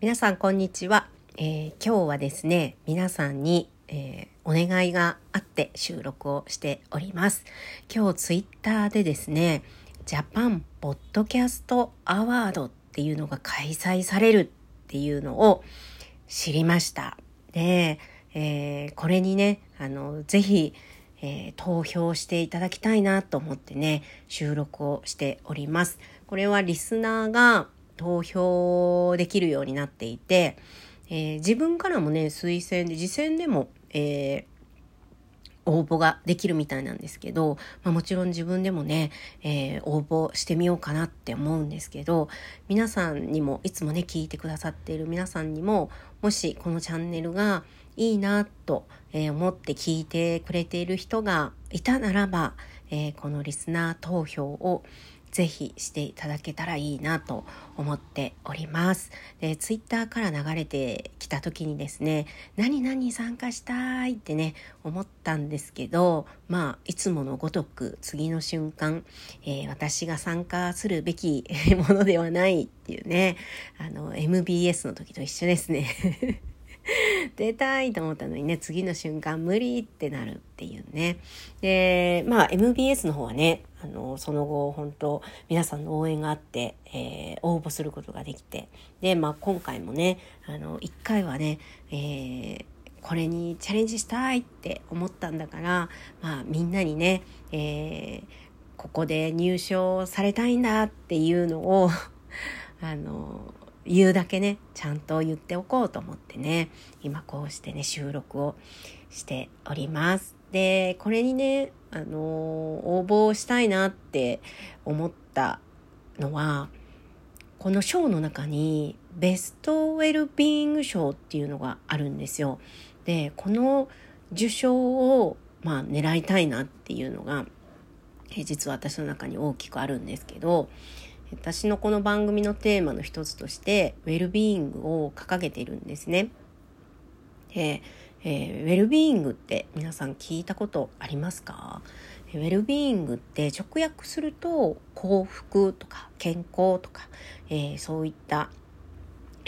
皆さんこんにちは、えー、今日はですね皆さんに、えー、お願いがあって収録をしております。今日ツイッターでですねジャパンポッドキャストアワードっていうのが開催されるっていうのを知りました。で、えー、これにねあのぜひえー、投票していただきたいなと思ってね収録をしております。これはリスナーが投票できるようになっていて、えー、自分からもね、推薦で、次戦でも、えー、応募ができるみたいなんですけど、まあ、もちろん自分でもね、えー、応募してみようかなって思うんですけど皆さんにもいつもね聞いてくださっている皆さんにももしこのチャンネルがいいなと、え、思って聞いてくれている人がいたならば、えー、このリスナー投票をぜひしていただけたらいいなと思っております。で、ツイッターから流れてきた時にですね、何々参加したいってね、思ったんですけど、まあ、いつものごとく次の瞬間、えー、私が参加するべき ものではないっていうね、あの、MBS の時と一緒ですね。出たいと思ったのにね、次の瞬間無理ってなるっていうね。で、まあ MBS の方はね、あの、その後本当皆さんの応援があって、えー、応募することができて。で、まあ今回もね、あの、一回はね、えー、これにチャレンジしたいって思ったんだから、まあみんなにね、えー、ここで入賞されたいんだっていうのを あの、言うだけねちゃんと言っておこうと思ってね。今こうしてね収録をしております。でこれにねあの応募したいなって思ったのはこの賞の中にベストウェルビーイング賞っていうのがあるんですよ。でこの受賞をまあ狙いたいなっていうのが実は私の中に大きくあるんですけど私のこの番組のテーマの一つとしてウェルビーイングを掲げているんですね。でえー、ウェルビーイングって皆さん聞いたことありますか？ウェルビーイングって直訳すると幸福とか健康とか、えー、そういった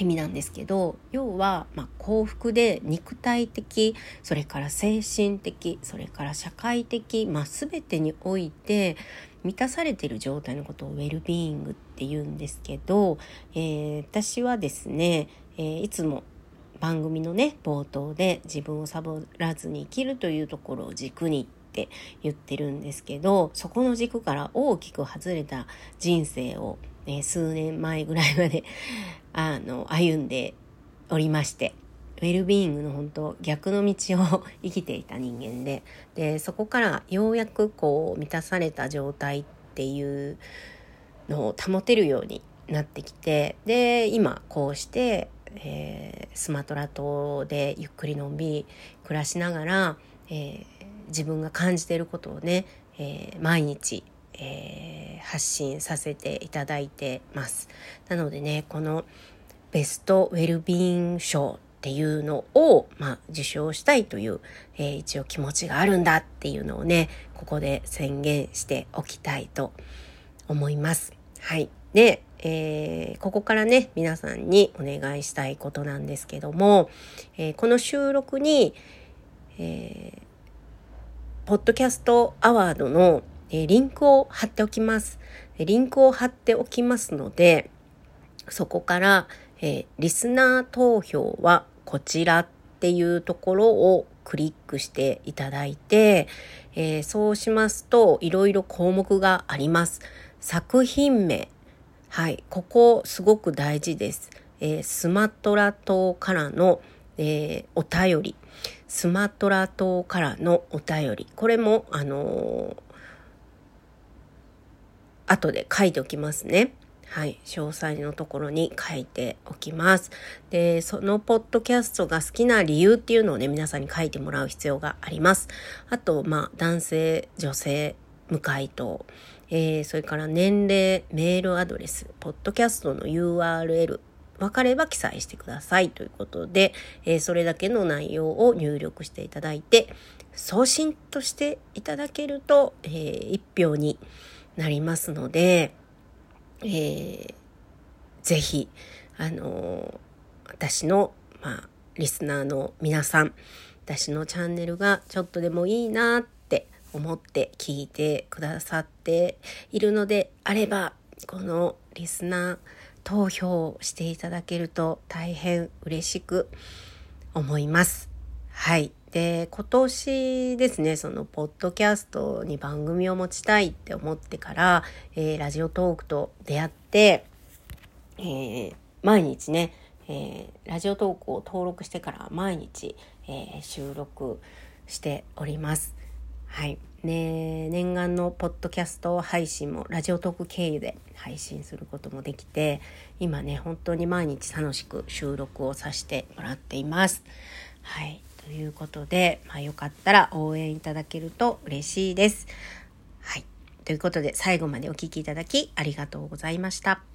意味なんですけど要は、ま、幸福で肉体的それから精神的それから社会的、まあ、全てにおいて満たされている状態のことをウェルビーイングって言うんですけど、えー、私はですね、えー、いつも番組のね冒頭で自分をサボらずに生きるというところを軸にって言ってるんですけどそこの軸から大きく外れた人生を、ね、数年前ぐらいまであの歩んでおりましてウェルビーイングの本当逆の道を生きていた人間ででそこからようやくこう満たされた状態っていうのを保てるようになってきてで今こうして、えー、スマトラ島でゆっくりのんびり暮らしながら、えー、自分が感じていることをね、えー、毎日えー、発信させていただいてます。なのでね、このベストウェルビーン賞っていうのを、まあ、受賞したいという、えー、一応気持ちがあるんだっていうのをね、ここで宣言しておきたいと思います。はい。で、えー、ここからね、皆さんにお願いしたいことなんですけども、えー、この収録に、えー、ポッドキャストアワードの、えリンクを貼っておきます。リンクを貼っておきますので、そこから、えリスナー投票はこちらっていうところをクリックしていただいて、えー、そうしますといろいろ項目があります。作品名。はい。ここすごく大事です。えー、スマトラ島からの、えー、お便り。スマトラ島からのお便り。これも、あの後で書いておきますね。はい、詳細のところに書いておきます。で、そのポッドキャストが好きな理由っていうのをね、皆さんに書いてもらう必要があります。あと、まあ、男性、女性、無回答、えー、それから年齢、メールアドレス、ポッドキャストの URL、分かれば記載してくださいということで、えー、それだけの内容を入力していただいて、送信としていただけると、えー、1票になりますので、えー、ぜひ、あの私の、まあ、リスナーの皆さん、私のチャンネルがちょっとでもいいなって思って聞いてくださっているのであれば、このリスナー投票をしていただけると大変嬉しく思います。はい。で、今年ですね、その、ポッドキャストに番組を持ちたいって思ってから、えー、ラジオトークと出会って、えー、毎日ね、えー、ラジオトークを登録してから毎日、え収録しております。はい。ね、念願のポッドキャスト配信もラジオトーク経由で配信することもできて今ね本当に毎日楽しく収録をさせてもらっています。はいということで、まあ、よかったら応援いただけると嬉しいです。はい。ということで、最後までお聴きいただきありがとうございました。